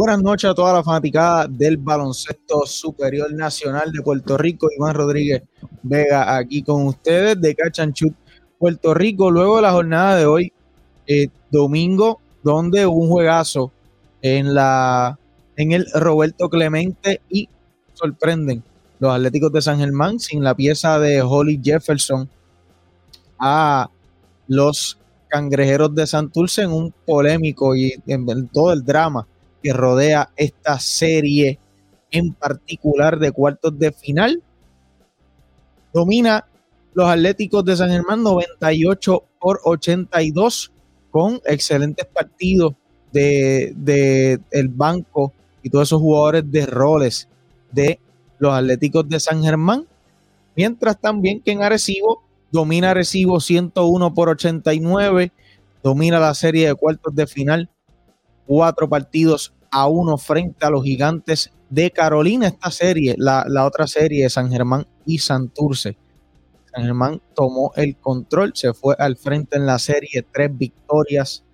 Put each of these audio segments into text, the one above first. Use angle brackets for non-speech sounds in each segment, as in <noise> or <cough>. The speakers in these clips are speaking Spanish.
Buenas noches a toda la fanaticada del baloncesto superior nacional de Puerto Rico. Iván Rodríguez Vega aquí con ustedes de Cachanchut, Puerto Rico. Luego de la jornada de hoy, eh, domingo, donde hubo un juegazo en, la, en el Roberto Clemente y sorprenden los Atléticos de San Germán sin la pieza de Holly Jefferson a los cangrejeros de Santurce en un polémico y en todo el drama que rodea esta serie en particular de cuartos de final. Domina los Atléticos de San Germán 98 por 82 con excelentes partidos de, el banco y todos esos jugadores de roles de los Atléticos de San Germán. Mientras también que en Arecibo domina Arecibo 101 por 89, domina la serie de cuartos de final, cuatro partidos a uno frente a los gigantes de Carolina. Esta serie, la, la otra serie de San Germán y Santurce. San Germán tomó el control, se fue al frente en la serie, tres victorias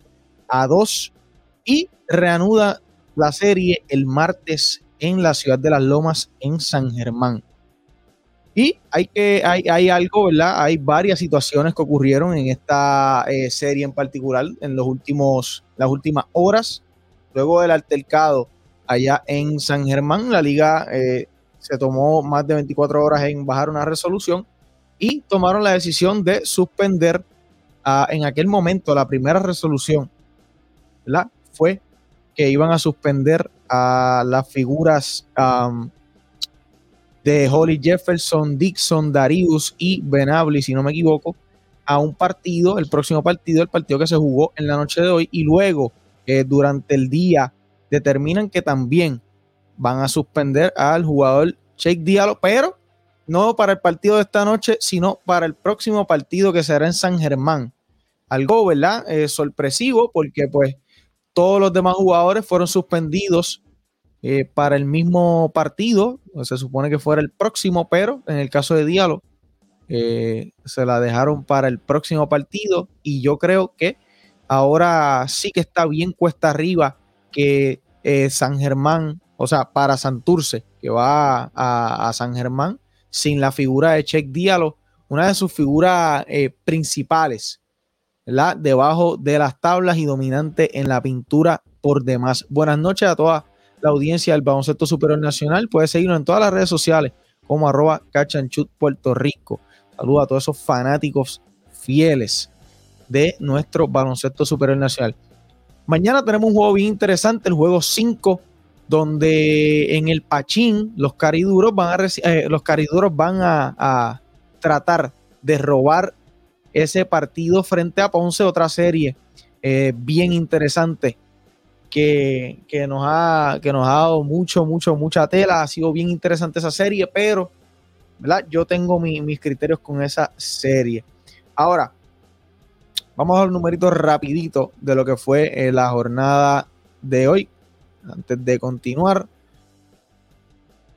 a dos y reanuda la serie el martes en la ciudad de Las Lomas, en San Germán. Y hay que, hay, hay algo, ¿verdad? Hay varias situaciones que ocurrieron en esta eh, serie en particular en los últimos, las últimas horas. Luego del altercado allá en San Germán, la liga eh, se tomó más de 24 horas en bajar una resolución y tomaron la decisión de suspender ah, en aquel momento la primera resolución, ¿verdad? fue que iban a suspender a las figuras de Holly Jefferson, Dixon, Darius y Benabli, si no me equivoco, a un partido, el próximo partido, el partido que se jugó en la noche de hoy, y luego eh, durante el día determinan que también van a suspender al jugador Jake Diallo, pero no para el partido de esta noche, sino para el próximo partido que será en San Germán. Algo, ¿verdad? Eh, sorpresivo, porque pues todos los demás jugadores fueron suspendidos eh, para el mismo partido. Se supone que fuera el próximo, pero en el caso de Diallo eh, se la dejaron para el próximo partido. Y yo creo que ahora sí que está bien cuesta arriba que eh, San Germán, o sea, para Santurce, que va a, San Germán, sin la figura de Check Diallo, una de sus figuras principales debajo de las tablas y dominante en la pintura por demás. Buenas noches a toda la audiencia del baloncesto superior nacional. Puedes seguirnos en todas las redes sociales como arroba cachanchut Puerto Rico. Saludos a todos esos fanáticos fieles de nuestro baloncesto superior nacional. Mañana tenemos un juego bien interesante, el juego 5, donde en el Pachín los cariduros van a, eh, los cariduros van a tratar de robar ese partido frente a Ponce, otra serie eh, bien interesante que, nos ha, que nos ha dado mucho, mucho, mucha tela. Ha sido bien interesante esa serie, pero ¿verdad? yo tengo mis criterios con esa serie. Ahora, vamos a dar un numerito rapidito de lo que fue eh, la jornada de hoy. Antes de continuar,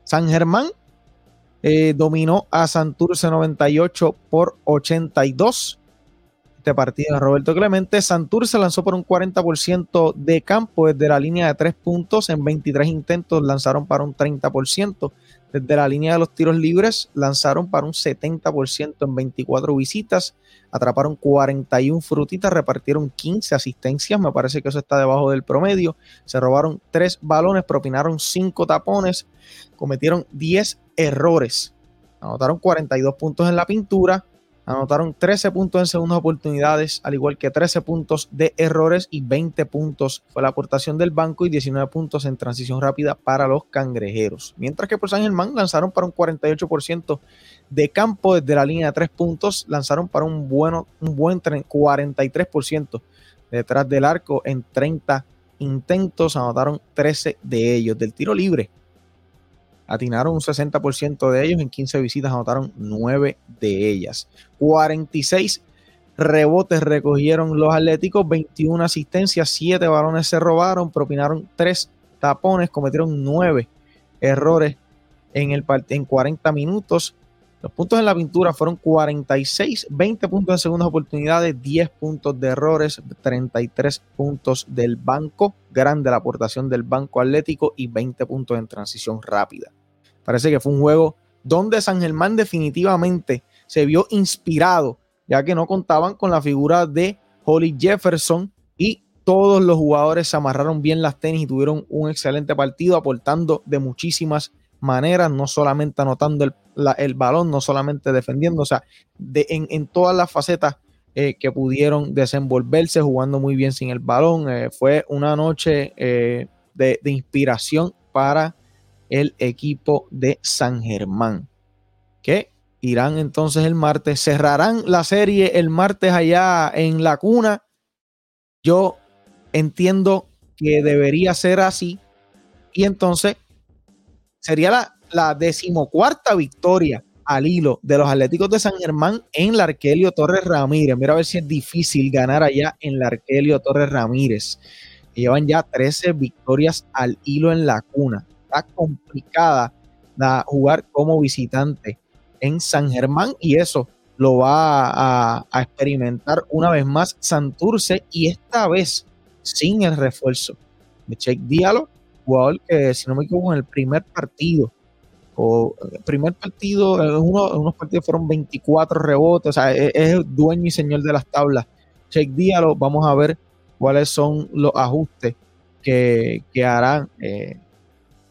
San Germán eh, dominó a Santurce 98 por 82. Este partido de Roberto Clemente. Santurce lanzó por un 40% de campo desde la línea de tres puntos. En 23 intentos lanzaron para un 30%. Desde la línea de los tiros libres lanzaron para un 70% en 24 visitas. Atraparon 41 frutitas, repartieron 15 asistencias. Me parece que eso está debajo del promedio. Se robaron 3 balones, propinaron 5 tapones, cometieron 10 errores. Anotaron 42 puntos en la pintura, anotaron 13 puntos en segundas oportunidades, al igual que 13 puntos de errores y 20 puntos. Fue la aportación del banco y 19 puntos en transición rápida para los cangrejeros. Mientras que por San Germán lanzaron para un 48% de campo desde la línea de 3 puntos, lanzaron para un, bueno, un buen 43% detrás del arco en 30 intentos, anotaron 13 de ellos. Del tiro libre atinaron un 60% de ellos, en 15 visitas anotaron 9 de ellas. 46 rebotes recogieron los Atléticos, 21 asistencias, 7 balones se robaron, propinaron 3 tapones, cometieron 9 errores en, el, en 40 minutos. Los puntos en la pintura fueron 46, 20 puntos en segundas oportunidades, 10 puntos de errores, 33 puntos del banco, grande la aportación del banco atlético y 20 puntos en transición rápida. Parece que fue un juego donde San Germán definitivamente se vio inspirado, ya que no contaban con la figura de Holly Jefferson y todos los jugadores se amarraron bien las tenis y tuvieron un excelente partido, aportando de muchísimas maneras, no solamente anotando el, balón, no solamente defendiendo, o sea, de, en, todas las facetas eh, que pudieron desenvolverse jugando muy bien sin el balón. Eh, fue una noche eh, de, de, inspiración para el equipo de San Germán, que irán entonces el martes, cerrarán la serie el martes allá en la cuna. Yo entiendo que debería ser así y entonces sería la, la decimocuarta victoria al hilo de los Atléticos de San Germán en la Arquelio Torres Ramírez. Mira a ver si es difícil ganar allá en la Arquelio Torres Ramírez. Llevan ya 13 victorias al hilo en la cuna. Está complicada jugar como visitante en San Germán y eso lo va a, experimentar una vez más Santurce y esta vez sin el refuerzo de Check Diallo jugador que, si no me equivoco, en el primer partido, o el primer partido, uno, unos partidos fueron 24 rebotes, o sea, e, es, dueño y señor de las tablas. Check Diallo, vamos a ver cuáles son los ajustes que, que harán eh,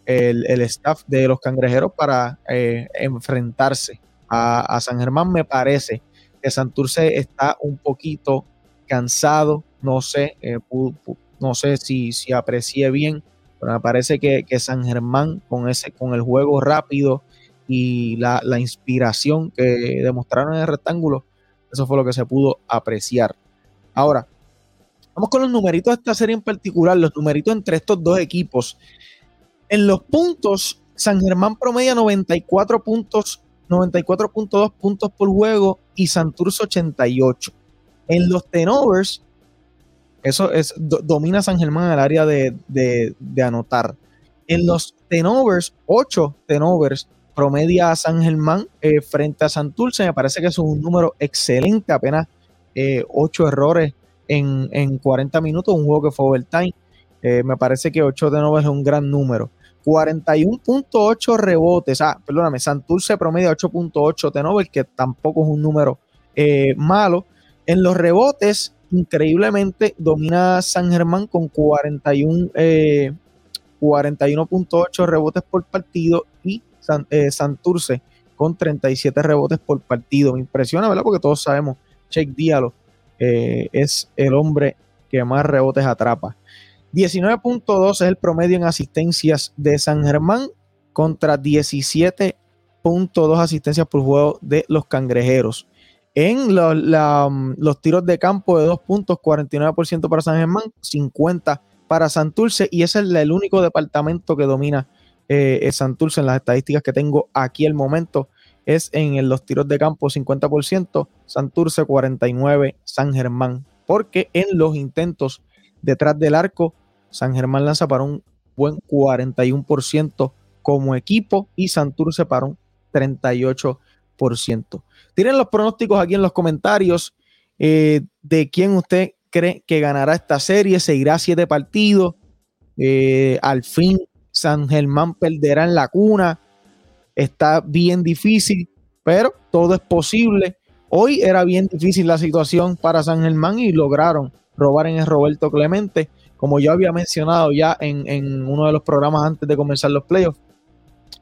el, el, staff de los cangrejeros para eh, enfrentarse a, San Germán. Me parece que Santurce está un poquito cansado, no sé, eh, no sé si, si aprecie bien pero me parece que, San Germán, con, ese, con el juego rápido y la, inspiración que demostraron en el rectángulo, eso fue lo que se pudo apreciar. Ahora, vamos con los numeritos de esta serie en particular, los numeritos entre estos dos equipos. En los puntos, San Germán promedia 94 puntos, 94.2 puntos por juego y Santurce 88. En los tenovers, eso es, domina San Germán el área de, anotar. En los tenovers, 8 tenovers promedia San Germán eh, frente a Santurce. Me parece que es un número excelente, apenas eh, 8 errores en, en, 40 minutos, un juego que fue overtime. Eh, me parece que 8 tenovers es un gran número. 41.8 rebotes. Ah, perdóname, Santurce promedia 8.8 tenovers, que tampoco es un número eh, malo. En los rebotes, increíblemente domina San Germán con 41, 41.8 eh, rebotes por partido y eh, Santurce con 37 rebotes por partido. Me impresiona, ¿verdad? Porque todos sabemos, Check Diallo eh, es el hombre que más rebotes atrapa. 19.2 es el promedio en asistencias de San Germán contra 17.2 asistencias por juego de los cangrejeros en mm, los tiros de campo de dos puntos, 49% para San Germán, 50% para Santurce, y ese es el único departamento que domina eh, Santurce en las estadísticas que tengo aquí al momento. Es en los tiros de campo 50%, Santurce 49%, San Germán. Porque en los intentos detrás del arco, San Germán lanza para un buen 41% como equipo y Santurce para un 38%. Tienen los pronósticos aquí en los comentarios eh, de quién usted cree que ganará esta serie. Se irá a siete partidos. Eh, al fin San Germán perderá en la cuna. Está bien difícil, pero todo es posible. Hoy era bien difícil la situación para San Germán y lograron robar en el Roberto Clemente. Como yo había mencionado ya en, uno de los programas antes de comenzar los playoffs,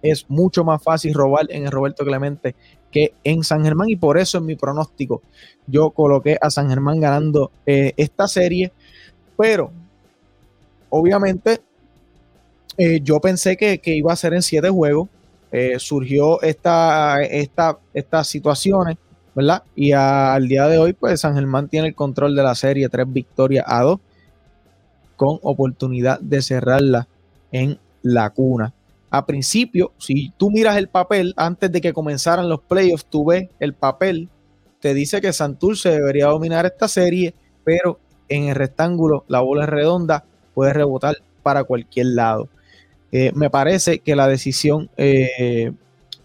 es mucho más fácil robar en el Roberto Clemente que en San Germán y por eso en mi pronóstico yo coloqué a San Germán ganando eh, esta serie, pero obviamente eh, yo pensé que, iba a ser en siete juegos, eh, surgió esta, esta, estas situaciones, ¿verdad? Y al día de hoy, pues San Germán tiene el control de la serie, tres victorias a dos, con oportunidad de cerrarla en la cuna a principio, si tú miras el papel antes de que comenzaran los playoffs, tú ves el papel, te dice que Santurce debería dominar esta serie, pero en el rectángulo la bola es redonda, puede rebotar para cualquier lado. Eh, me parece que la decisión eh,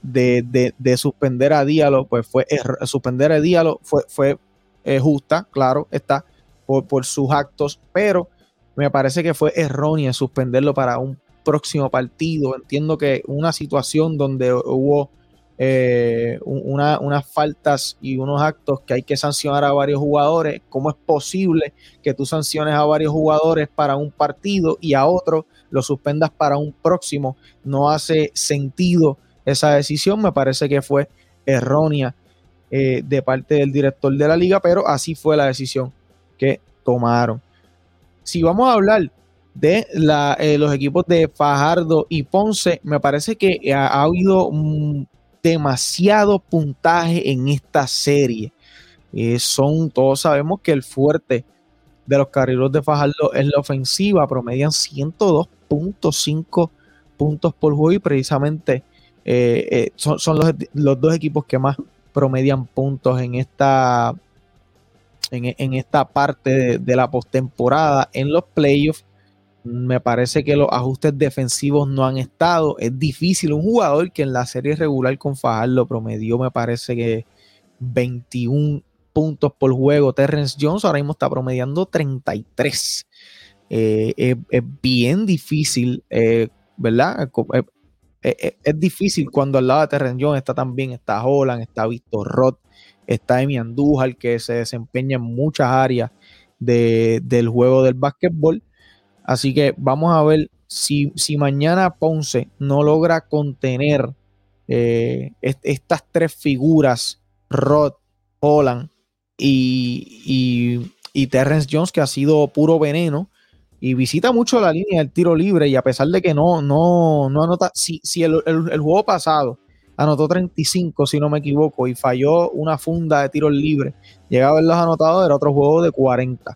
de, suspender a Diallo, pues fue suspender a Diallo fue, fue eh, justa, claro, está, por, sus actos, pero me parece que fue errónea suspenderlo para un próximo partido. Entiendo que una situación donde hubo eh, unas faltas y unos actos que hay que sancionar a varios jugadores, ¿cómo es posible que tú sanciones a varios jugadores para un partido y a otro lo suspendas para un próximo? No hace sentido esa decisión, me parece que fue errónea eh, de parte del director de la liga, pero así fue la decisión que tomaron. Si vamos a hablar de eh, los equipos de Fajardo y Ponce, me parece que ha, habido demasiado puntaje en esta serie. Eh, son, todos sabemos que el fuerte de los carrileros de Fajardo es la ofensiva, promedian 102.5 puntos por juego y precisamente eh, son, los, dos equipos que más promedian puntos en esta, en, esta parte de la postemporada. En los playoffs me parece que los ajustes defensivos no han estado. Es difícil. Un jugador que en la serie regular con Fajardo promedió, me parece que 21 puntos por juego. Terrence Jones ahora mismo está promediando 33. Eh, es, bien difícil, eh, ¿verdad? Eh, es, difícil cuando al lado de Terrence Jones está también, está Holland, está Víctor Roth, está Emi Andújar, que se desempeña en muchas áreas del juego del básquetbol. Así que vamos a ver si, si mañana Ponce no logra contener eh, estas tres figuras, Rod, Holland y, y, Terrence Jones, que ha sido puro veneno y visita mucho la línea del tiro libre y a pesar de que no, no, no anota, si, si el, juego pasado anotó 35 si no me equivoco y falló una funda de tiros libres, llegaba a ver los anotados, era otro juego de 40.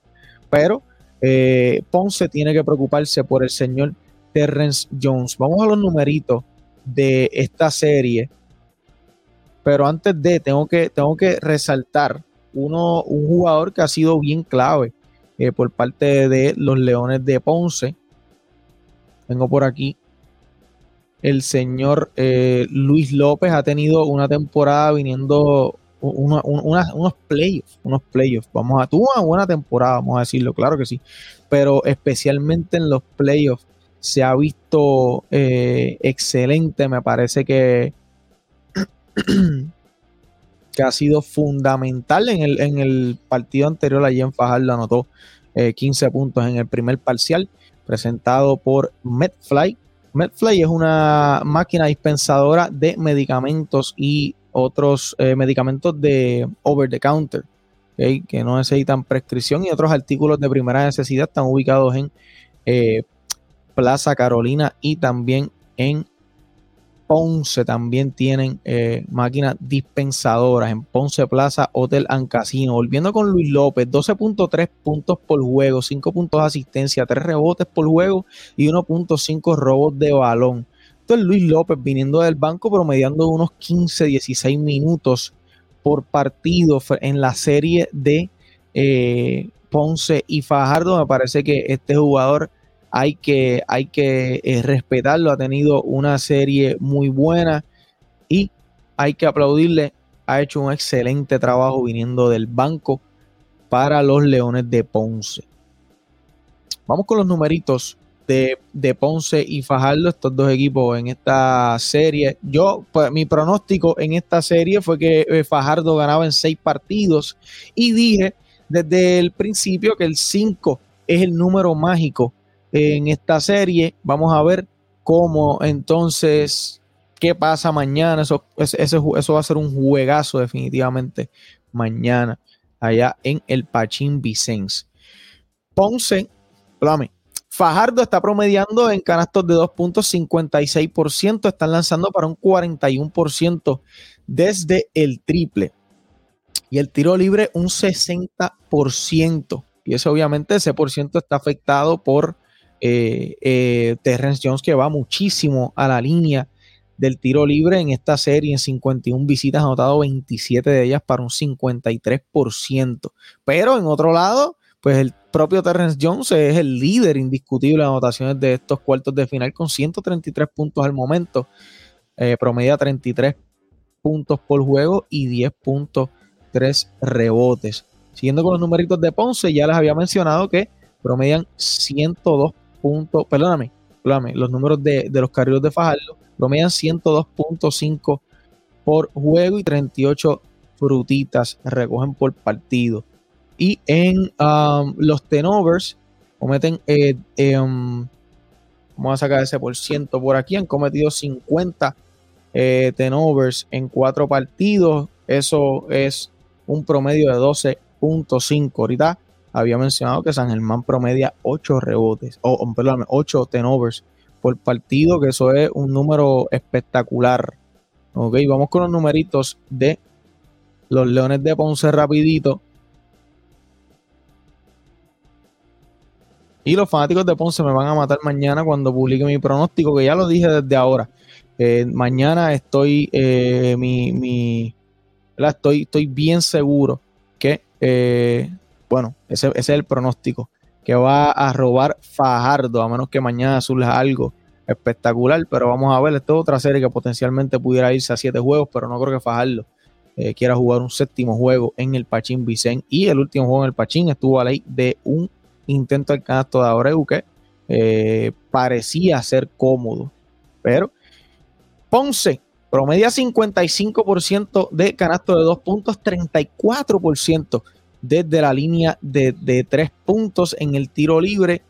Pero eh, Ponce tiene que preocuparse por el señor Terrence Jones. Vamos a los numeritos de esta serie. Pero antes de, tengo que, tengo que resaltar uno, un jugador que ha sido bien clave eh, por parte de los Leones de Ponce. Tengo por aquí el señor eh, Luis López ha tenido una temporada viniendo unos playoffs, unos playoffs. Vamos a, tuvo una buena temporada, vamos a decirlo, claro que sí, pero especialmente en los playoffs se ha visto eh, excelente, me parece que, <clears throat> que ha sido fundamental en el, en el partido anterior, allí en Fajardo anotó 15 eh, puntos en el primer parcial, presentado por Medfly. Medfly es una máquina dispensadora de medicamentos y otros eh, medicamentos de over the counter, que no necesitan prescripción y otros artículos de primera necesidad están ubicados en eh, Plaza Carolina y también en Ponce también tienen eh, máquinas dispensadoras en Ponce Plaza Hotel and Casino. Volviendo con Luis López, 12.3 puntos por juego, 5 puntos de asistencia, 3 rebotes por juego y 1.5 robos de balón es Luis López viniendo del banco promediando unos 15, 16 minutos por partido en la serie de eh, Ponce y Fajardo. Me parece que este jugador hay que, hay que eh, respetarlo. Ha tenido una serie muy buena y hay que aplaudirle. Ha hecho un excelente trabajo viniendo del banco para los Leones de Ponce. Vamos con los numeritos de, Ponce y Fajardo, estos dos equipos en esta serie. Yo, pues mi pronóstico en esta serie fue que eh, Fajardo ganaba en seis partidos y dije desde el principio que el 5 es el número mágico en esta serie. Vamos a ver cómo entonces, qué pasa mañana. Eso, eso va a ser un juegazo definitivamente mañana allá en el Pachín Vicens. Ponce, plame, Fajardo está promediando en canastos de 2.56%, están lanzando para un 41% desde el triple. Y el tiro libre un 60%. Y eso obviamente ese por ciento está afectado por eh, eh, Terrence Jones que va muchísimo a la línea del tiro libre en esta serie. En 51 visitas ha anotado 27 de ellas para un 53%. Pero en otro lado, pues el propio Terrence Jones es el líder indiscutible de anotaciones de estos cuartos de final con 133 puntos al momento. eh, promedia 33 puntos por juego y 10.3 rebotes. Siguiendo con los numeritos de Ponce, ya les había mencionado que promedian 102 perdóname, perdóname los números de, los carriles de Fajardo promedian 102.5 por juego y 38 frutitas recogen por partido. Y en um, los tenovers cometen, eh, um, vamos a sacar ese por ciento por aquí, han cometido 50 eh, tenovers en cuatro partidos. Eso es un promedio de 12.5. Ahorita había mencionado que San Germán promedia 8 rebotes, o perdón, 8 tenovers por partido, que eso es un número espectacular. Ok, vamos con los numeritos de los Leones de Ponce rapidito. Y los fanáticos de Ponce me van a matar mañana cuando publique mi pronóstico, que ya lo dije desde ahora. Eh, mañana estoy, eh, mi, Estoy, estoy bien seguro que, eh, bueno, ese, es el pronóstico, que va a robar Fajardo, a menos que mañana surja algo espectacular, pero vamos a ver, esto es otra serie que potencialmente pudiera irse a siete juegos, pero no creo que Fajardo quiera jugar un séptimo juego en el Pachín Vicen y el último juego en el Pachín estuvo a ley de un intento al canasto de Abreu que eh, parecía ser cómodo. Pero Ponce promedia 55% de canasto de dos puntos, 34% desde la línea de, tres puntos en el tiro libre.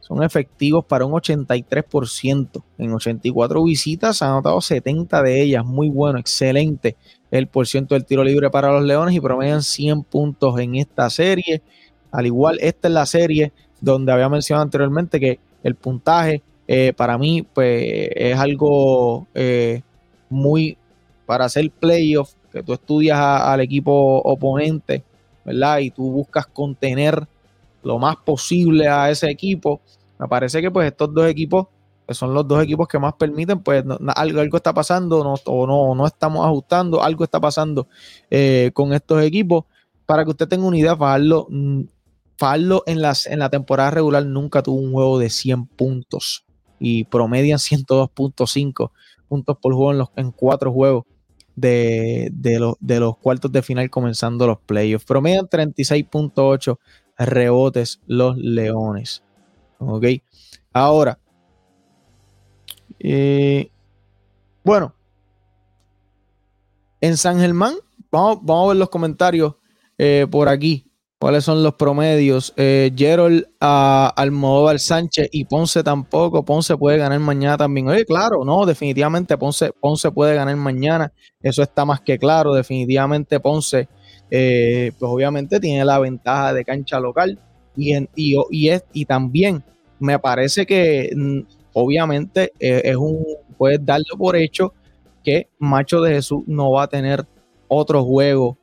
Son efectivos para un 83%. En 84 visitas han anotado 70 de ellas. Muy bueno, excelente el porciento del tiro libre para los Leones y promedian 100 puntos en esta serie. Al igual, esta es la serie donde había mencionado anteriormente que el puntaje eh, para mí pues, es algo eh, muy para hacer playoff, que tú estudias al equipo oponente, ¿verdad? Y tú buscas contener lo más posible a ese equipo. Me parece que pues estos dos equipos, que son los dos equipos que más permiten, pues algo, algo está pasando no, o no, no estamos ajustando, algo está pasando eh, con estos equipos. Para que usted tenga una idea, Fajardo mm, Fallo en, las, en la temporada regular nunca tuvo un juego de 100 puntos y promedian 102.5 puntos por juego en, los, en cuatro juegos de, los, de los cuartos de final comenzando los playoffs. Promedian 36.8 rebotes los Leones. Ok. Ahora, eh, bueno, en San Germán, vamos, vamos a ver los comentarios eh, por aquí cuáles son los promedios. Eh, Gerald uh, Almodóvar Sánchez y Ponce tampoco. Ponce puede ganar mañana también. Oye, claro, no, definitivamente Ponce, Ponce puede ganar mañana. Eso está más que claro. Definitivamente Ponce, eh, pues obviamente tiene la ventaja de cancha local. Y, y, y, es, y también me parece que mm, obviamente eh, es un, puedes darlo por hecho que Macho de Jesús no va a tener otro juego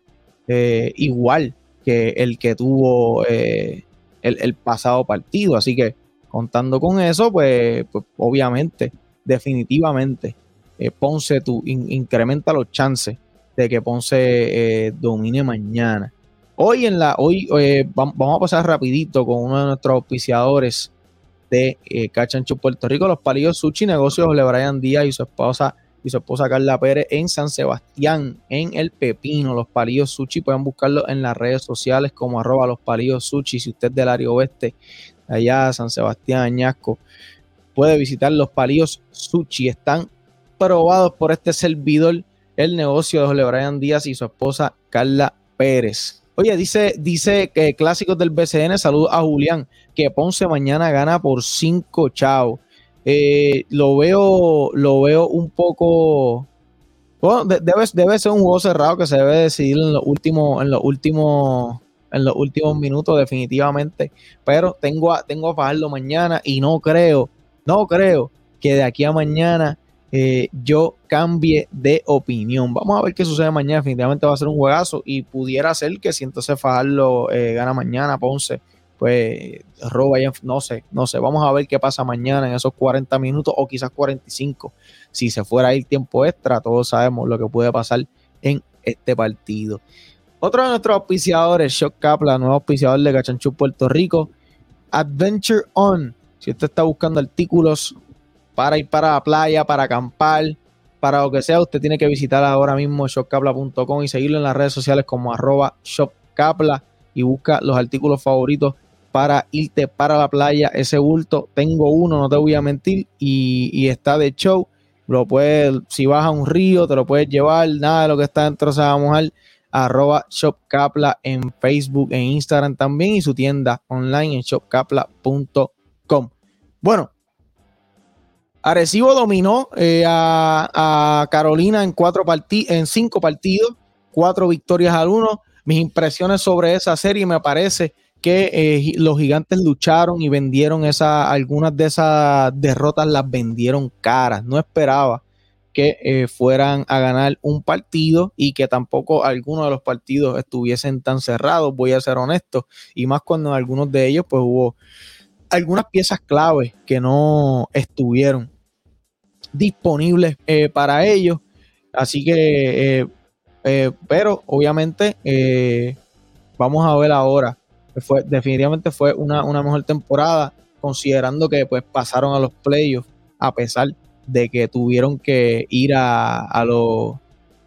eh, igual que el que tuvo eh, el, pasado partido. Así que contando con eso, pues, pues obviamente, definitivamente, eh, Ponce tú, incrementa los chances de que Ponce eh, domine mañana. Hoy en la, hoy vamos a pasar rapidito con uno de nuestros auspiciadores de Cachancho Puerto Rico, los palillos Sushi Negocios de Brian Díaz y su esposa y su esposa Carla Pérez en San Sebastián, en El Pepino, los palillos sushi. Pueden buscarlo en las redes sociales como arroba los palillos sushi. Si usted es del área oeste, allá San Sebastián, Añasco, puede visitar los palillos sushi. Están probados por este servidor, el negocio de José Brian Díaz y su esposa Carla Pérez. Oye, dice, dice que clásicos del BCN, saludos a Julián, que Ponce mañana gana por 5 chao. Eh, lo veo lo veo un poco bueno, debe, debe, ser un juego cerrado que se debe decidir en los últimos en los últimos en los últimos minutos definitivamente pero tengo a, tengo a Fajardo mañana y no creo no creo que de aquí a mañana eh, yo cambie de opinión. Vamos a ver qué sucede mañana. Definitivamente va a ser un juegazo y pudiera ser que si entonces Fajardo eh, gana mañana, Ponce pues roba no sé, no sé, vamos a ver qué pasa mañana en esos 40 minutos o quizás 45. Si se fuera ahí tiempo extra, todos sabemos lo que puede pasar en este partido. Otro de nuestros auspiciadores, Shock Kaplan, nuevo auspiciador de Cachanchú Puerto Rico, Adventure On. Si usted está buscando artículos para ir para la playa, para acampar, para lo que sea, usted tiene que visitar ahora mismo shopcapla.com y seguirlo en las redes sociales como arroba shopcapla y busca los artículos favoritos para irte para la playa. Ese bulto, tengo uno, no te voy a mentir, y, está de show. Lo puedes, si vas a un río, te lo puedes llevar, nada de lo que está dentro se va a mojar. Arroba ShopCapla en Facebook, en Instagram también y su tienda online en shopcapla.com. Bueno, Arecibo dominó eh, a, Carolina en, cuatro en cinco partidos, cuatro victorias al uno. Mis impresiones sobre esa serie me parece que eh, los gigantes lucharon y vendieron esa, algunas de esas derrotas las vendieron caras. No esperaba que eh, fueran a ganar un partido y que tampoco algunos de los partidos estuviesen tan cerrados, voy a ser honesto, y más cuando en algunos de ellos pues hubo algunas piezas claves que no estuvieron disponibles eh, para ellos. Así que, pero obviamente vamos a ver ahora. Fue, definitivamente fue una, mejor temporada, considerando que pues pasaron a los playoffs, a pesar de que tuvieron que ir a, a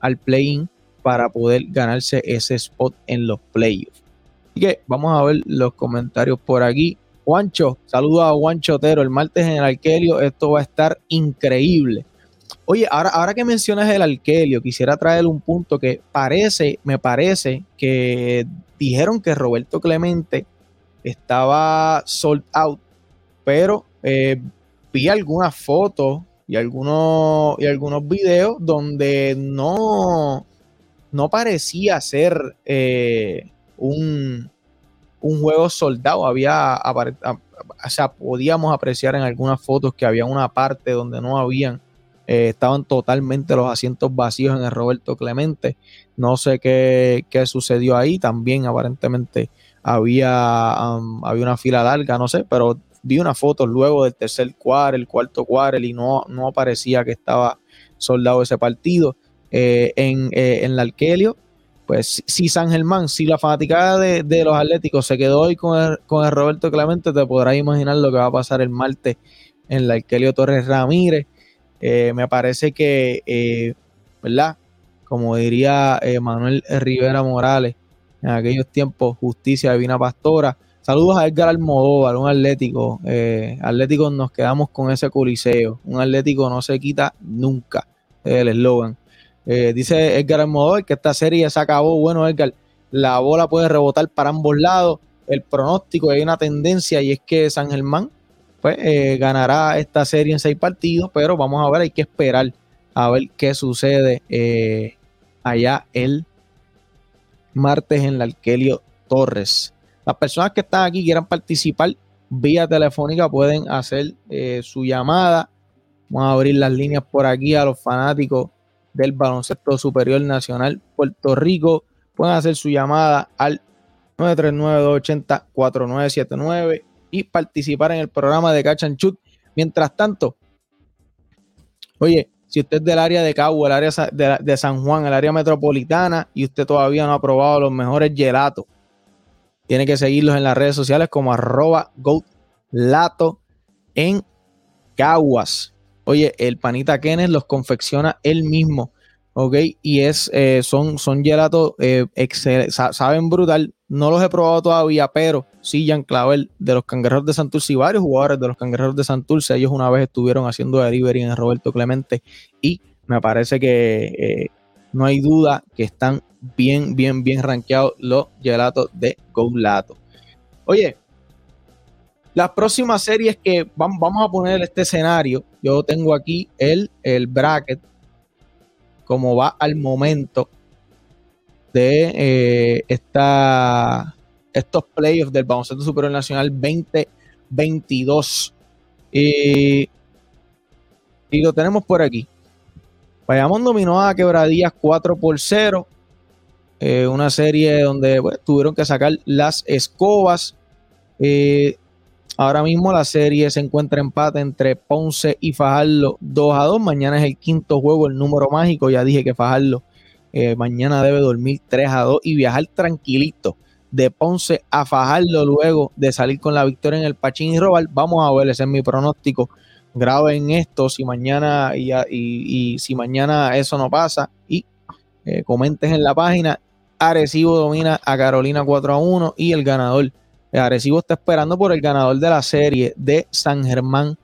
al play-in para poder ganarse ese spot en los playoffs. Así que vamos a ver los comentarios por aquí. Juancho, saludo a Juancho Otero, el martes en el Arquelio, esto va a estar increíble. Oye, ahora, ahora que mencionas el Arquelio, quisiera traer un punto que parece, me parece que dijeron que Roberto Clemente estaba sold out, pero eh, vi algunas fotos y algunos, y algunos videos donde no, no parecía ser eh, un, un juego soldado. Había, o sea, podíamos apreciar en algunas fotos que había una parte donde no habían, eh, estaban totalmente los asientos vacíos en el Roberto Clemente. No sé qué, sucedió ahí. También aparentemente había, había una fila larga, no sé, pero vi una foto luego del tercer cuadro, el cuarto cuadro y no, no parecía que estaba soldado ese partido. Eh, en, eh, en la Arquelio pues si San Germán, si la fanaticada de, los Atléticos se quedó hoy con el, con el, Roberto Clemente, te podrás imaginar lo que va a pasar el martes en la Arquelio Torres Ramírez. Eh, me parece que, eh, ¿verdad? Como diría eh, Manuel Rivera Morales, en aquellos tiempos, justicia divina pastora. Saludos a Edgar Almodóvar, un atlético. atlético nos quedamos con ese coliseo. Un atlético no se quita nunca. el eslogan. Dice Edgar Almodóvar que esta serie se acabó. Bueno, Edgar, la bola puede rebotar para ambos lados. El pronóstico, hay una tendencia y es que San Germán pues, eh, ganará esta serie en seis partidos, pero vamos a ver, hay que esperar a ver qué sucede eh, allá el martes en la Arquelio Torres. Las personas que están aquí quieran participar vía telefónica pueden hacer su llamada. Vamos a abrir las líneas por aquí a los fanáticos del Baloncesto Superior Nacional Puerto Rico. Pueden hacer su llamada al 939-280-4979 y participar en el programa de Catch Mientras tanto, oye, si usted es del área de Cabo, el área de, San Juan, el área metropolitana, y usted todavía no ha probado los mejores gelatos, tiene que seguirlos en las redes sociales como arroba lato en Caguas. Oye, el panita Kenneth los confecciona él mismo, ¿ok? Y es, eh, son, son gelatos eh, saben brutal. No los he probado todavía, pero sí, Jan Clavel de los Cangrejeros de Santurce y varios jugadores de los Cangrejeros de Santurce, ellos una vez estuvieron haciendo delivery en Roberto Clemente y me parece que eh, no hay duda que están bien, bien, bien rankeados los gelatos de Lato. Oye, las próximas series que vamos a poner este escenario, yo tengo aquí el, el bracket, como va al momento de eh, esta, estos playoffs del Baloncesto Superior Nacional 2022. y lo tenemos por aquí. Bayamón dominó a Quebradías 4 por 0. Eh, una serie donde tuvieron que sacar las escobas. Eh, Ahora mismo la serie se encuentra en empate entre Ponce y Fajardo 2 a 2. Mañana es el quinto juego, el número mágico. Ya dije que Fajardo eh, mañana debe dormir 3 a 2 y viajar tranquilito de Ponce a Fajardo luego de salir con la victoria en el Pachín y Robal. Vamos a ver, ese es mi pronóstico graben esto si mañana y, si mañana eso no pasa y eh, comentes en la página. Arecibo domina a Carolina 4 a 1 y el ganador. Arecibo está esperando por el ganador de la serie de San Germán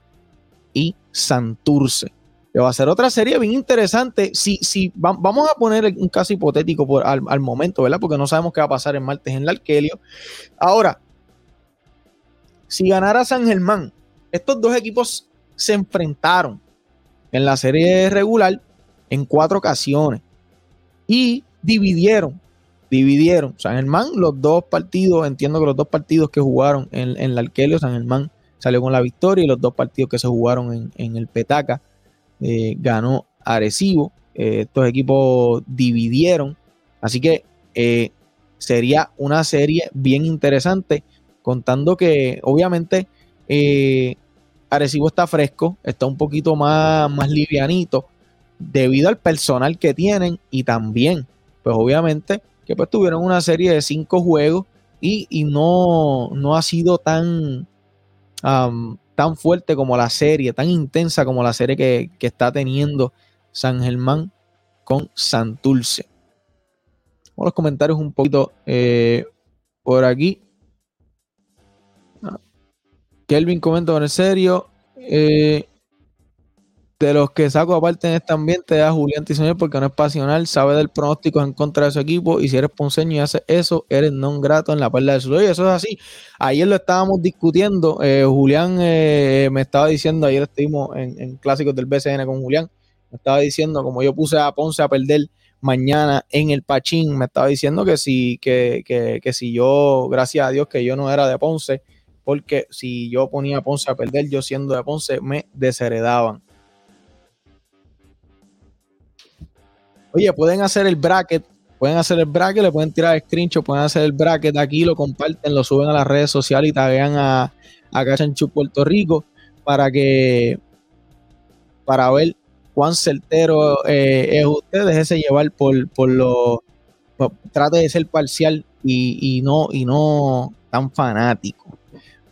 y Santurce. Que va a ser otra serie bien interesante. Si, si vamos a poner un caso hipotético por, al, al, momento, ¿verdad? Porque no sabemos qué va a pasar el martes en el Arquelio. Ahora, si ganara San Germán, estos dos equipos se enfrentaron en la serie regular en cuatro ocasiones y dividieron, dividieron. San Germán, los dos partidos, entiendo que los dos partidos que jugaron en, en el Arquelio, San Germán salió con la victoria y los dos partidos que se jugaron en, el Petaca eh, ganó Arecibo. Eh, estos equipos dividieron, así que eh, sería una serie bien interesante, contando que obviamente Arecibo está fresco, está un poquito más, más livianito debido al personal que tienen y también, pues obviamente, que pues tuvieron una serie de cinco juegos y, no, no, ha sido tan, tan fuerte como la serie, tan intensa como la serie que, está teniendo San Germán con Santulce. Vamos los comentarios un poquito eh, por aquí. Kelvin comenta con el serio. Eh, de los que saco aparte en este ambiente a Julián Tizoñez porque no es pasional, sabe del pronóstico en contra de su equipo y si eres ponceño y haces eso, eres non grato en la perla del sur. Y eso es así. Ayer lo estábamos discutiendo. Eh, Julián eh, me estaba diciendo, ayer estuvimos en, clásicos del BCN con Julián, me estaba diciendo, como yo puse a Ponce a perder mañana en el Pachín, me estaba diciendo que si, que, que, que si yo, gracias a Dios, que yo no era de Ponce porque si yo ponía a Ponce a perder, yo siendo de Ponce, me desheredaban. Oye, pueden hacer el bracket, pueden hacer el bracket, le pueden tirar screenshot, pueden hacer el bracket aquí, lo comparten, lo suben a las redes sociales y taguean a, a Cachanchu Puerto Rico para que para ver cuán certero eh, es usted, déjese llevar por, por lo trate de ser parcial y, y no y no tan fanático.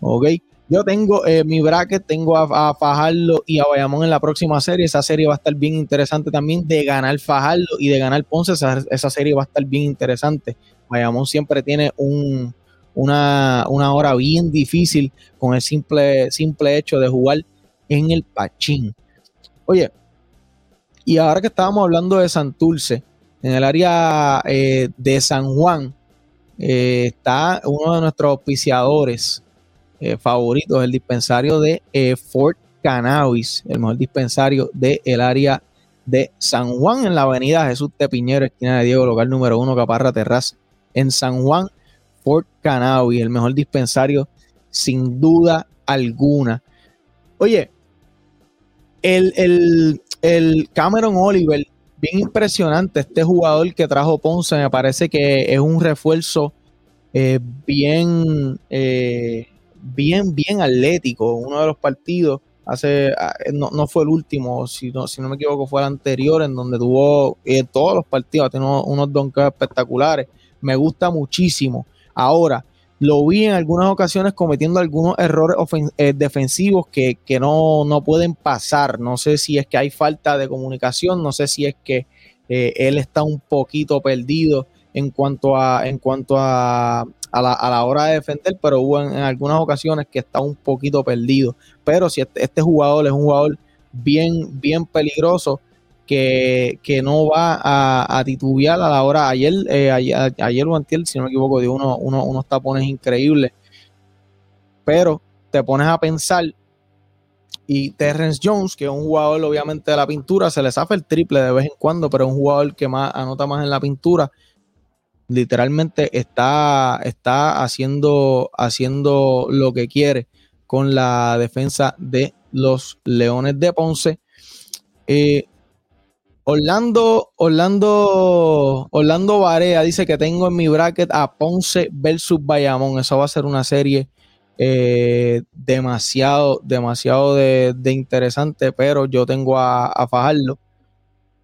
¿ok? Yo tengo eh, mi bracket, tengo a, Fajardo y a Bayamón en la próxima serie. Esa serie va a estar bien interesante también de ganar Fajardo y de ganar Ponce. Esa, serie va a estar bien interesante. Bayamón siempre tiene un, una, hora bien difícil con el simple, simple hecho de jugar en el Pachín. Oye, y ahora que estábamos hablando de Santurce, en el área eh, de San Juan, eh, está uno de nuestros auspiciadores, eh, favoritos, el dispensario de eh, Fort Cannabis, el mejor dispensario del área de San Juan, en la avenida Jesús Tepiñero, esquina de Diego, local número uno, Caparra Terraza, en San Juan, Fort Cannabis, el mejor dispensario sin duda alguna. Oye, el, el Cameron Oliver, bien impresionante, este jugador que trajo Ponce, me parece que es un refuerzo eh, bien bien, bien atlético. Uno de los partidos, hace ah, no, fue el último, si no, si no me equivoco, fue el anterior, en donde tuvo eh, todos los partidos, tenido unos donkers espectaculares. Me gusta muchísimo. Ahora, lo vi en algunas ocasiones cometiendo algunos errores eh, defensivos que, no, no, pueden pasar. No sé si es que hay falta de comunicación, no sé si es que eh, él está un poquito perdido en cuanto a, en cuanto a, a la, hora de defender, pero hubo en, algunas ocasiones que está un poquito perdido. Pero si este, este, jugador es un jugador bien, bien peligroso, que, no va a, titubear a la hora. Ayer, eh, ayer, ayer si no me equivoco, dio uno, unos tapones increíbles. Pero te pones a pensar y Terrence Jones, que es un jugador obviamente de la pintura, se le zafa el triple de vez en cuando, pero es un jugador que más anota más en la pintura literalmente está, está haciendo, haciendo lo que quiere con la defensa de los Leones de Ponce. Eh, Orlando, Orlando, Orlando Varea dice que tengo en mi bracket a Ponce versus Bayamón. Eso va a ser una serie eh, demasiado, demasiado de, interesante, pero yo tengo a, a.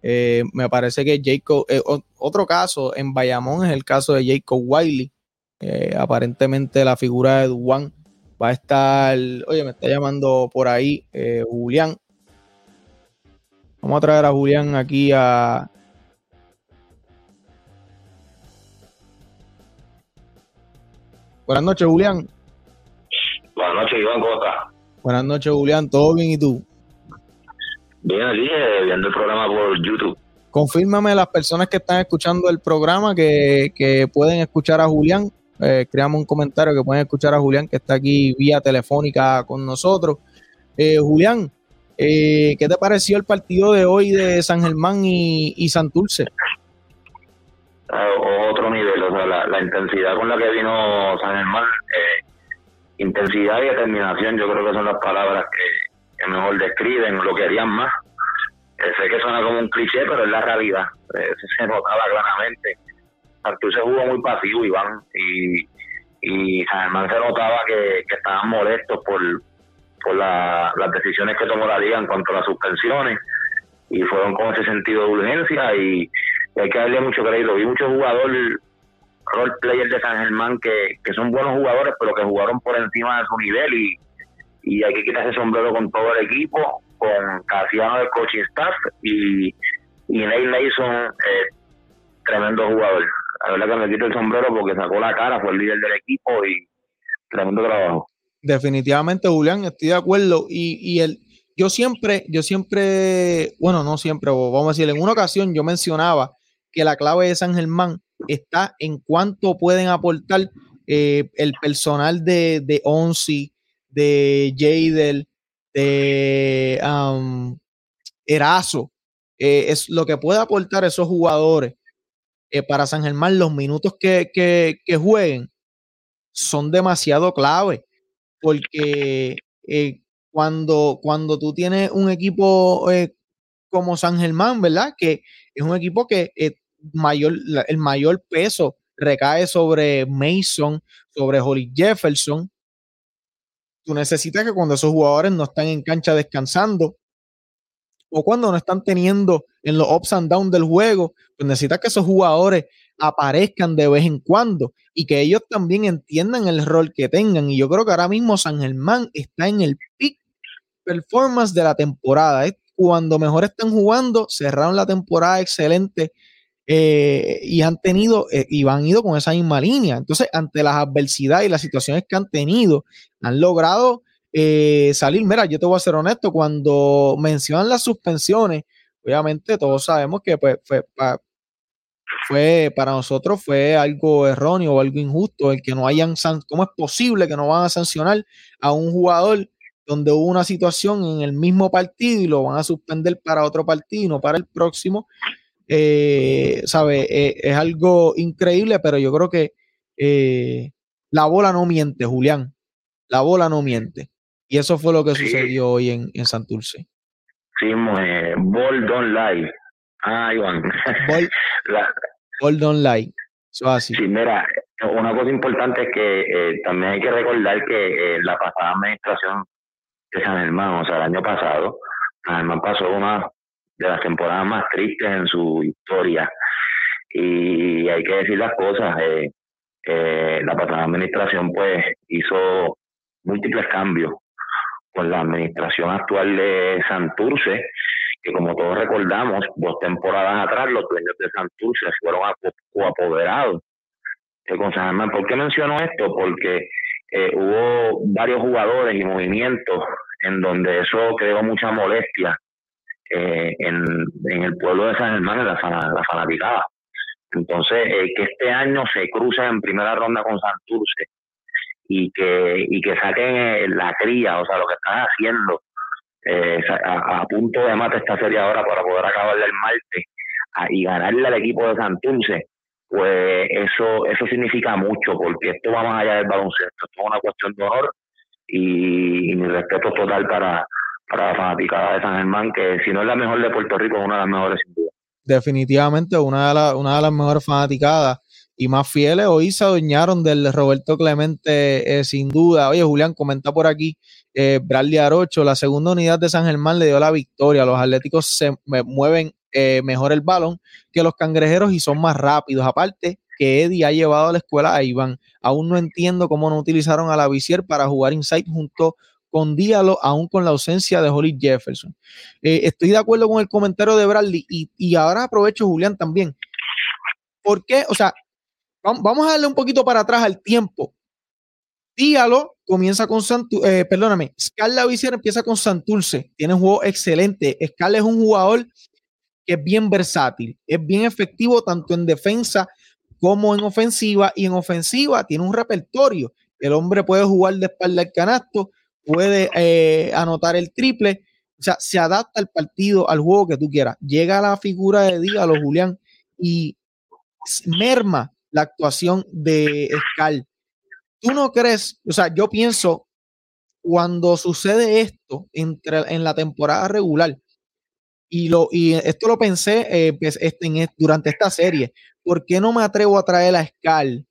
Eh, me parece que Jacob, eh, otro caso en Bayamón es el caso de Jacob Wiley. Eh, aparentemente la figura de Duan Va a estar, oye, me está llamando por ahí Julián. Vamos a traer a Julián aquí a... Buenas noches, Julián. Buenas noches, Iván, ¿cómo estás? Buenas noches, Julián. ¿Todo bien y tú? Bien, aquí eh, viendo el programa por YouTube. Confírmame las personas que están escuchando el programa que, que pueden escuchar a Julián. Eh, creamos un comentario que pueden escuchar a Julián, que está aquí vía telefónica con nosotros. Eh, Julián, eh, ¿qué te pareció el partido de hoy de San Germán y, y Santurce? otro nivel, o sea, la, intensidad con la que vino San Germán, intensidad y determinación, yo creo que son las palabras que, mejor describen lo que harían más. sé que suena como un cliché, pero es la realidad. Eso se notaba claramente Artur se jugó muy pasivo, Iván, y, y además se notaba que, estaban molestos por, por las decisiones que tomó la liga en cuanto a las suspensiones, y fueron con ese sentido de urgencia, y, hay que darle mucho crédito. Vi muchos jugadores, role players de San Germán, que, que son buenos jugadores, pero que jugaron por encima de su nivel, y, y hay que quitarse sombrero con todo el equipo, con Casiano del coaching staff, y, y Neil Mason, eh, tremendo jugador la verdad que me quito el sombrero porque sacó la cara, fue el líder del equipo y tremendo trabajo. Definitivamente, Julián, estoy de acuerdo. Y, y el, yo siempre, yo siempre, bueno, no siempre, vamos a decir, en una ocasión yo mencionaba que la clave de San Germán está en cuánto pueden aportar eh, el personal de, de Onsi, de Jadel, de um, Erazo. Eh, es lo que puede aportar esos jugadores eh, para San Germán los minutos que, jueguen son demasiado clave, porque eh, cuando, cuando tú tienes un equipo como San Germán, ¿verdad? Que es un equipo que el mayor peso recae sobre Mason, sobre Holly Jefferson. Tú necesitas que cuando esos jugadores no están en cancha descansando, o cuando no están teniendo en los ups and downs del juego, pues necesita que esos jugadores aparezcan de vez en cuando y que ellos también entiendan el rol que tengan. Y yo creo que ahora mismo San Germán está en el peak performance de la temporada. Es cuando mejor están jugando, cerraron la temporada excelente eh, y han tenido eh, y han ido con esa misma línea. Entonces, ante las adversidades y las situaciones que han tenido, han logrado eh, salir. Mira, yo te voy a ser honesto, cuando mencionan las suspensiones, obviamente todos sabemos que pues, fue, para nosotros fue algo erróneo o algo injusto el que no hayan, ¿cómo es posible que no van a sancionar a un jugador donde hubo una situación en el mismo partido y lo van a suspender para otro partido y no para el próximo? Eh, ¿Sabe? Eh, es algo increíble, pero yo creo que eh, la bola no miente, Julián. La bola no miente. Y eso fue lo que sucedió hoy en, en Santurce. Sí, Ball Don't Lie. Ah, Iván. Ball, <laughs> Don't Lie. Eso así. Sí, mira, una cosa importante es que eh, también hay que recordar que la pasada administración de San Germán, o sea, el año pasado, San Germán pasó una de las temporadas más tristes en su historia. Y hay que decir las cosas. Eh, la pasada administración, pues, hizo múltiples cambios con la administración actual de Santurce, que como todos recordamos, dos temporadas atrás los dueños de Santurce fueron coapoderados San Germán. ¿Por qué menciono esto? Porque eh, hubo varios jugadores y movimientos en donde eso creó mucha molestia eh, en, el pueblo de San Germán, en la, la. Entonces, eh, que este año se cruza en primera ronda con Santurce y que, y que saquen eh, la cría, o sea, lo que están haciendo eh, a, punto de mate esta serie ahora para poder acabarle el martes y ganarle al equipo de Santurce, pues eso eso significa mucho, porque esto va más allá del baloncesto, esto es una cuestión de honor y, mi respeto total para, para la fanaticada de San Germán, que si no es la mejor de Puerto Rico, es una de las mejores sin duda. Definitivamente una de, una de las mejores fanaticadas y más fieles. Hoy se adueñaron del Roberto Clemente eh, sin duda. Oye, Julián, comenta por aquí, eh, Bradley Arocho, la segunda unidad de San Germán le dio la victoria. Los Atléticos se mueven eh, mejor el balón que los cangrejeros y son más rápidos. Aparte, que Eddie ha llevado a la escuela a Iván. Aún no entiendo cómo no utilizaron a la Visier para jugar inside junto con Díalo, aún con la ausencia de Holly Jefferson. Eh, estoy de acuerdo con el comentario de Bradley y, ahora aprovecho, Julián, también. ¿Por qué? O sea, vamos a darle un poquito para atrás al tiempo. Díalo comienza con Santurce, eh, perdóname, Scarla Visier empieza con Santurce, tiene un juego excelente. Scarla es un jugador que es bien versátil, es bien efectivo tanto en defensa como en ofensiva, y en ofensiva tiene un repertorio. El hombre puede jugar de espalda al canasto, puede eh, anotar el triple, o sea, se adapta al partido, al juego que tú quieras. Llega la figura de Díalo, Julián, y merma la actuación de Scarla ¿Tú no crees? O sea, yo pienso, cuando sucede esto entre, en la temporada regular, y, lo, y esto lo pensé eh, pues, este, durante esta serie, ¿por qué no me atrevo a traer a Scal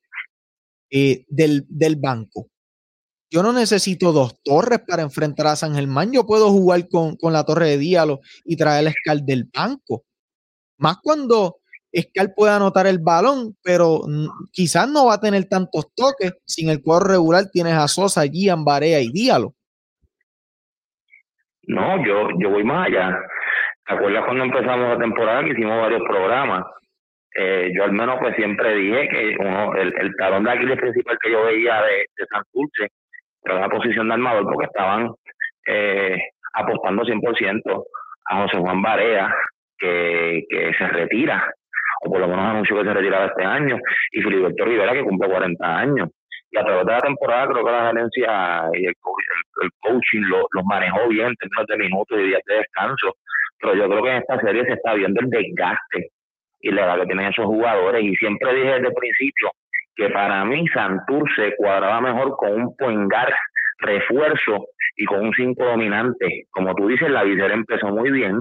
eh, del, banco? Yo no necesito dos torres para enfrentar a San Germán. Yo puedo jugar con, con la torre de Diálogo y traer a Scal del banco. Más cuando Scar puede anotar el balón, pero quizás no va a tener tantos toques. Sin el cuadro regular tienes a Sosa, Gian, Barea y Díalo. No, yo, yo voy más allá. ¿Te acuerdas cuando empezamos la temporada que hicimos varios programas? Eh, yo al menos pues siempre dije que uno, el, el talón de Aquiles principal que yo veía de, de Santurce era la posición de armador porque estaban eh, apostando 100% a José Juan Barea, que, que se retira o por lo menos anunció que se retiraba este año, y Filiberto Rivera, que cumple 40 años. Y a través de la temporada creo que la gerencia y el, coaching lo, los manejó bien en términos de minutos y días de descanso. Pero yo creo que en esta serie se está viendo el desgaste y la edad que tienen esos jugadores. Y siempre dije desde el principio que para mí Santur se cuadraba mejor con un poingar refuerzo y con un 5 dominante. Como tú dices, la visera empezó muy bien,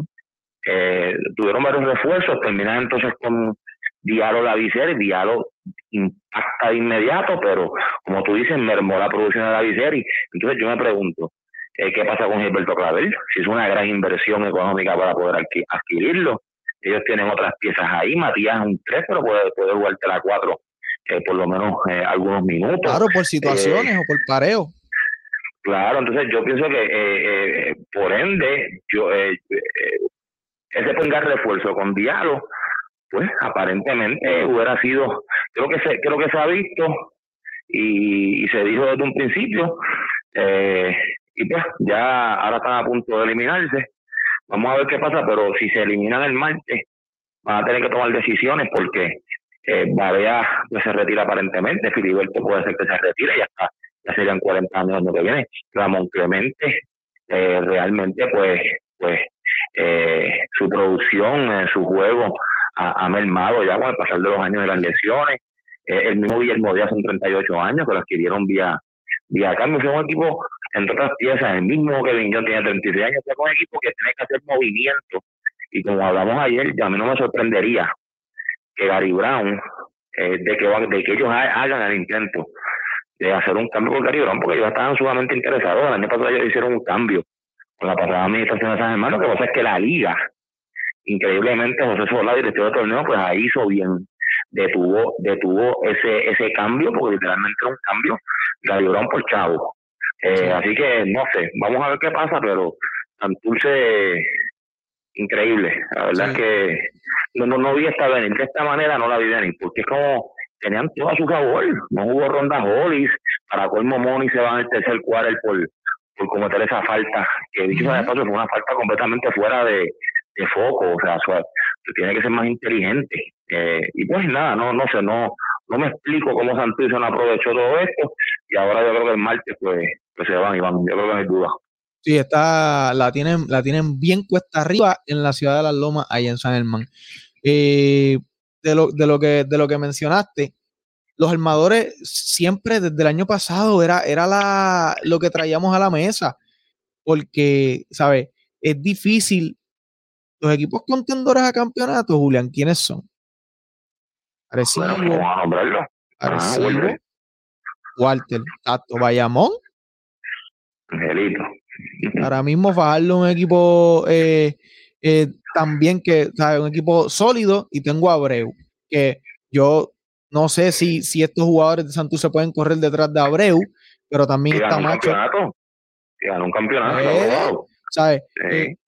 eh, tuvieron varios refuerzos, terminan entonces con Diallo la y Diallo impacta de inmediato, pero como tú dices, mermó la producción de la y Entonces yo me pregunto, eh, ¿qué pasa con Gilberto Clavel? Si es una gran inversión económica para poder adquirirlo. Ellos tienen otras piezas ahí, Matías un 3, pero puede, puede jugarte la 4 eh, por lo menos eh, algunos minutos. Claro, por situaciones o por pareo. Claro, entonces yo pienso que por ende, yo ese ponga refuerzo con diálogo, pues aparentemente hubiera sido, creo que se, creo que se ha visto y, se dijo desde un principio, eh, y pues ya ahora están a punto de eliminarse. Vamos a ver qué pasa, pero si se eliminan el martes, van a tener que tomar decisiones porque eh, Barea pues, se retira aparentemente, Filiberto puede ser que se retire, ya está, ya serían 40 años lo que viene. Ramón Clemente eh, realmente pues pues eh, su producción, eh, su juego ha, mermado ya con el pasar de los años de las lesiones. Eh, el mismo Guillermo Díaz son 38 años que lo adquirieron vía, vía cambio. Es un equipo, entre otras piezas, el mismo que Viñón tiene 36 años, es un equipo que tiene que hacer movimiento. Y como hablamos ayer, a mí no me sorprendería que Gary Brown, eh, de, que, de que ellos hagan el intento de hacer un cambio con Gary Brown, porque ellos estaban sumamente interesados. El año pasado ellos hicieron un cambio con la pasada administración de San Germán, lo que pasa es que la liga, increíblemente José Sola, director del torneo, pues ahí hizo bien, detuvo, detuvo ese, ese cambio, porque literalmente era un cambio, la libraron por chavo. Eh, así que no sé, vamos a ver qué pasa, pero Santurce increíble. La verdad es que no, no, no vi esta venir, de esta manera no la vi venir, porque es como tenían todo a su favor. No hubo rondas Hollis, para colmo Moni se va el tercer quarter por, por cometer esa falta, que dicho sea de paso, fue una falta completamente fuera de, foco, o sea, tiene que ser más inteligente. Eh, y pues nada, no, no sé, no, no me explico cómo Santurce no aprovechó todo esto, y ahora yo creo que el martes pues, pues se van y van, yo creo que no hay duda. Sí, está, la tienen, la tienen bien cuesta arriba en la ciudad de Las Lomas, ahí en San Germán. Eh, de, lo, de, lo que, de lo que mencionaste, los armadores siempre desde el año pasado era, era la, lo que traíamos a la mesa, porque, ¿sabes? Es difícil. Los equipos contendores a campeonato, Julián, ¿quiénes son? Arecibo, bueno, Arecibo, Walter, Tato Bayamón. Angelito. Ahora mismo Fajardo un equipo eh, eh, también que, ¿sabes? Un equipo sólido y tengo a Abreu, que yo No sé si, si estos jugadores de Santurce pueden correr detrás de Abreu, pero también está Macho. Ganó un campeonato. Eh, ¿Sabes?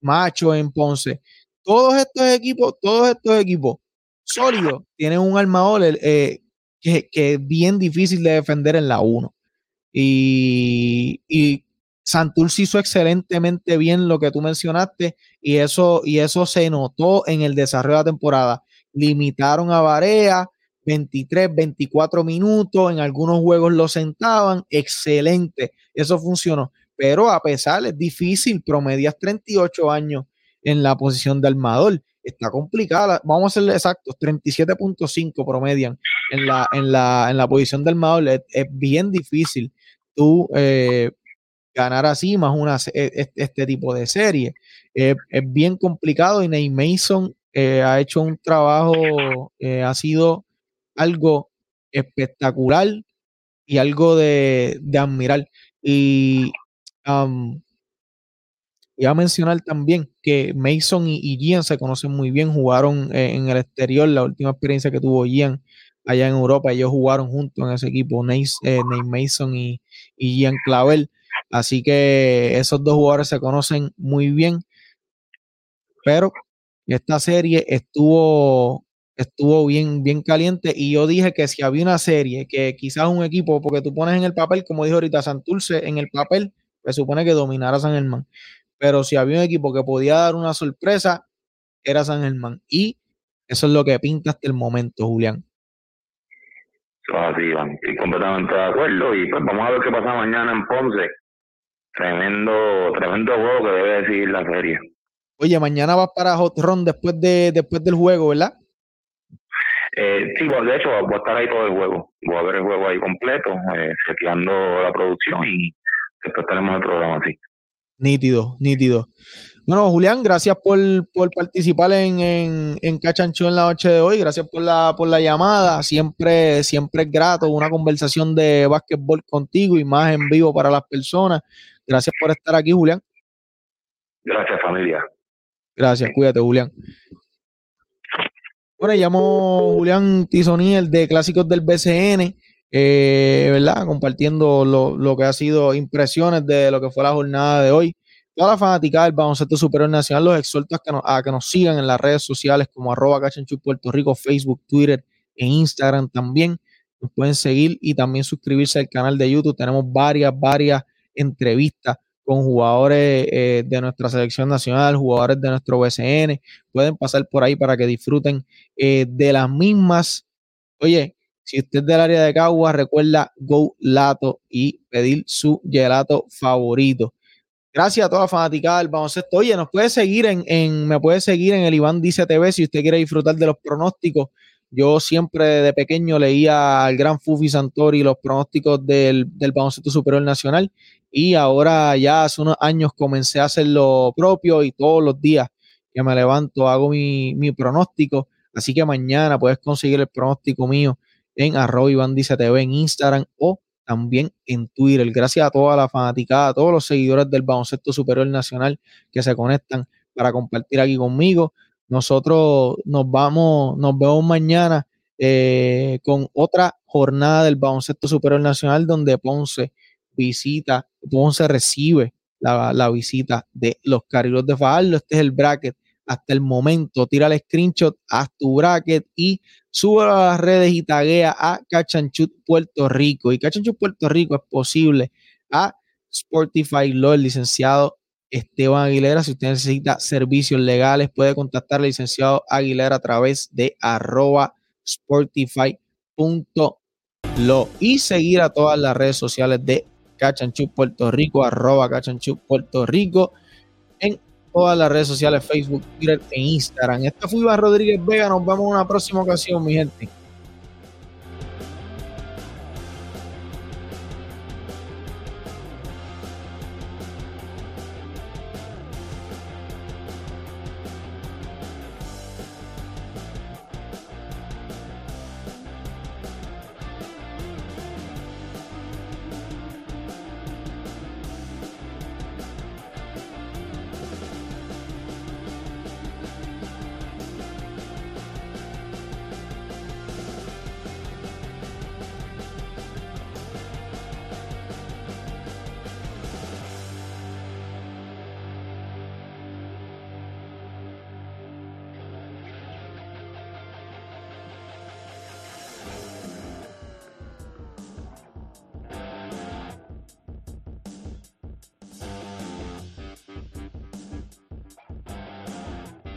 Macho en Ponce. Todos estos equipos, todos estos equipos sólidos tienen un armador eh, que, que, es bien difícil de defender en la 1. Y, y Santurce hizo excelentemente bien lo que tú mencionaste y eso, y eso se notó en el desarrollo de la temporada. Limitaron a Barea 23, 24 minutos, en algunos juegos lo sentaban, excelente, eso funcionó. Pero a pesar, es difícil, promedias 38 años en la posición de armador. Está complicada, vamos a ser exactos, 37.5 promedian en la, en, la, en la posición de armador. Es, es bien difícil tú eh, ganar así, más una, e, este tipo de serie. es bien complicado y Ney Mason eh, ha hecho un trabajo, eh, ha sido algo espectacular y algo de, admirar. Y um, iba a mencionar también que Mason y, Gian se conocen muy bien, jugaron eh, en el exterior, la última experiencia que tuvo Gian allá en Europa, ellos jugaron juntos en ese equipo, Nate, Mason y, y Gian Clavel. Así que esos dos jugadores se conocen muy bien. Pero esta serie estuvo, estuvo bien, bien caliente. Y yo dije que si había una serie que quizás un equipo, porque tú pones en el papel, como dijo ahorita Santurce, en el papel, se supone que dominara San Germán. Pero si había un equipo que podía dar una sorpresa, era San Germán. Y eso es lo que pinta hasta el momento, Julián. Así, Iván. Estoy completamente de acuerdo. Y pues vamos a ver qué pasa mañana en Ponce tremendo, tremendo juego que debe decidir la serie. Oye, mañana vas para Hot Run después de después del juego, ¿verdad? Eh, sí, de hecho voy a estar ahí todo el juego. Voy a ver el juego ahí completo, eh, la producción y después tenemos el programa así. Nítido, nítido. Bueno, Julián, gracias por, participar en, en, en, Cachancho en la noche de hoy. Gracias por la, por la llamada. Siempre, siempre es grato una conversación de básquetbol contigo y más en vivo para las personas. Gracias por estar aquí, Julián. Gracias, familia. Gracias, cuídate, Julián. Bueno, llamo Julián Tizoniel de Clásicos del BCN, eh, ¿verdad? Compartiendo lo, que ha sido impresiones de lo que fue la jornada de hoy. Toda la fanática del baloncesto superior nacional los exhorto a que, nos, a que nos sigan en las redes sociales como arroba Cachanchu Puerto Rico, Facebook, Twitter e Instagram también. Nos pueden seguir y también suscribirse al canal de YouTube. Tenemos varias, varias entrevistas con jugadores eh, de nuestra selección nacional, jugadores de nuestro BCN. Pueden pasar por ahí para que disfruten eh, de las mismas. Oye, si usted es del área de Cagua, recuerda Go Lato y pedir su gelato favorito. Gracias a toda fanaticada del baloncesto. Oye, nos puede seguir en, en, me puede seguir en el Iván Dice TV si usted quiere disfrutar de los pronósticos yo siempre de pequeño leía al gran Fufi Santori los pronósticos del, del baloncesto superior nacional y ahora ya hace unos años comencé a hacer lo propio y todos los días que me levanto hago mi, pronóstico. Así que mañana puedes conseguir el pronóstico mío en arroba TV en Instagram o también en Twitter. Gracias a toda la fanaticada, a todos los seguidores del baloncesto superior nacional que se conectan para compartir aquí conmigo. Nosotros nos vamos, nos vemos mañana eh, con otra jornada del baloncesto superior nacional donde Ponce visita, Ponce recibe la, visita de los Carrilos de Fajardo. Este es el bracket hasta el momento. Tira el screenshot, haz tu bracket y sube a las redes y taguea a Cachanchut Puerto Rico. Y Cachanchut Puerto Rico es posible a Sportify Law, el licenciado Esteban Aguilera. Si usted necesita servicios legales, puede contactar al licenciado Aguilera a través de arroba sportify.lo y seguir a todas las redes sociales de Cachanchu Puerto Rico, arroba Puerto Rico, en todas las redes sociales, Facebook, Twitter e Instagram. Esta fue Iván Rodríguez Vega. Nos vemos en una próxima ocasión, mi gente.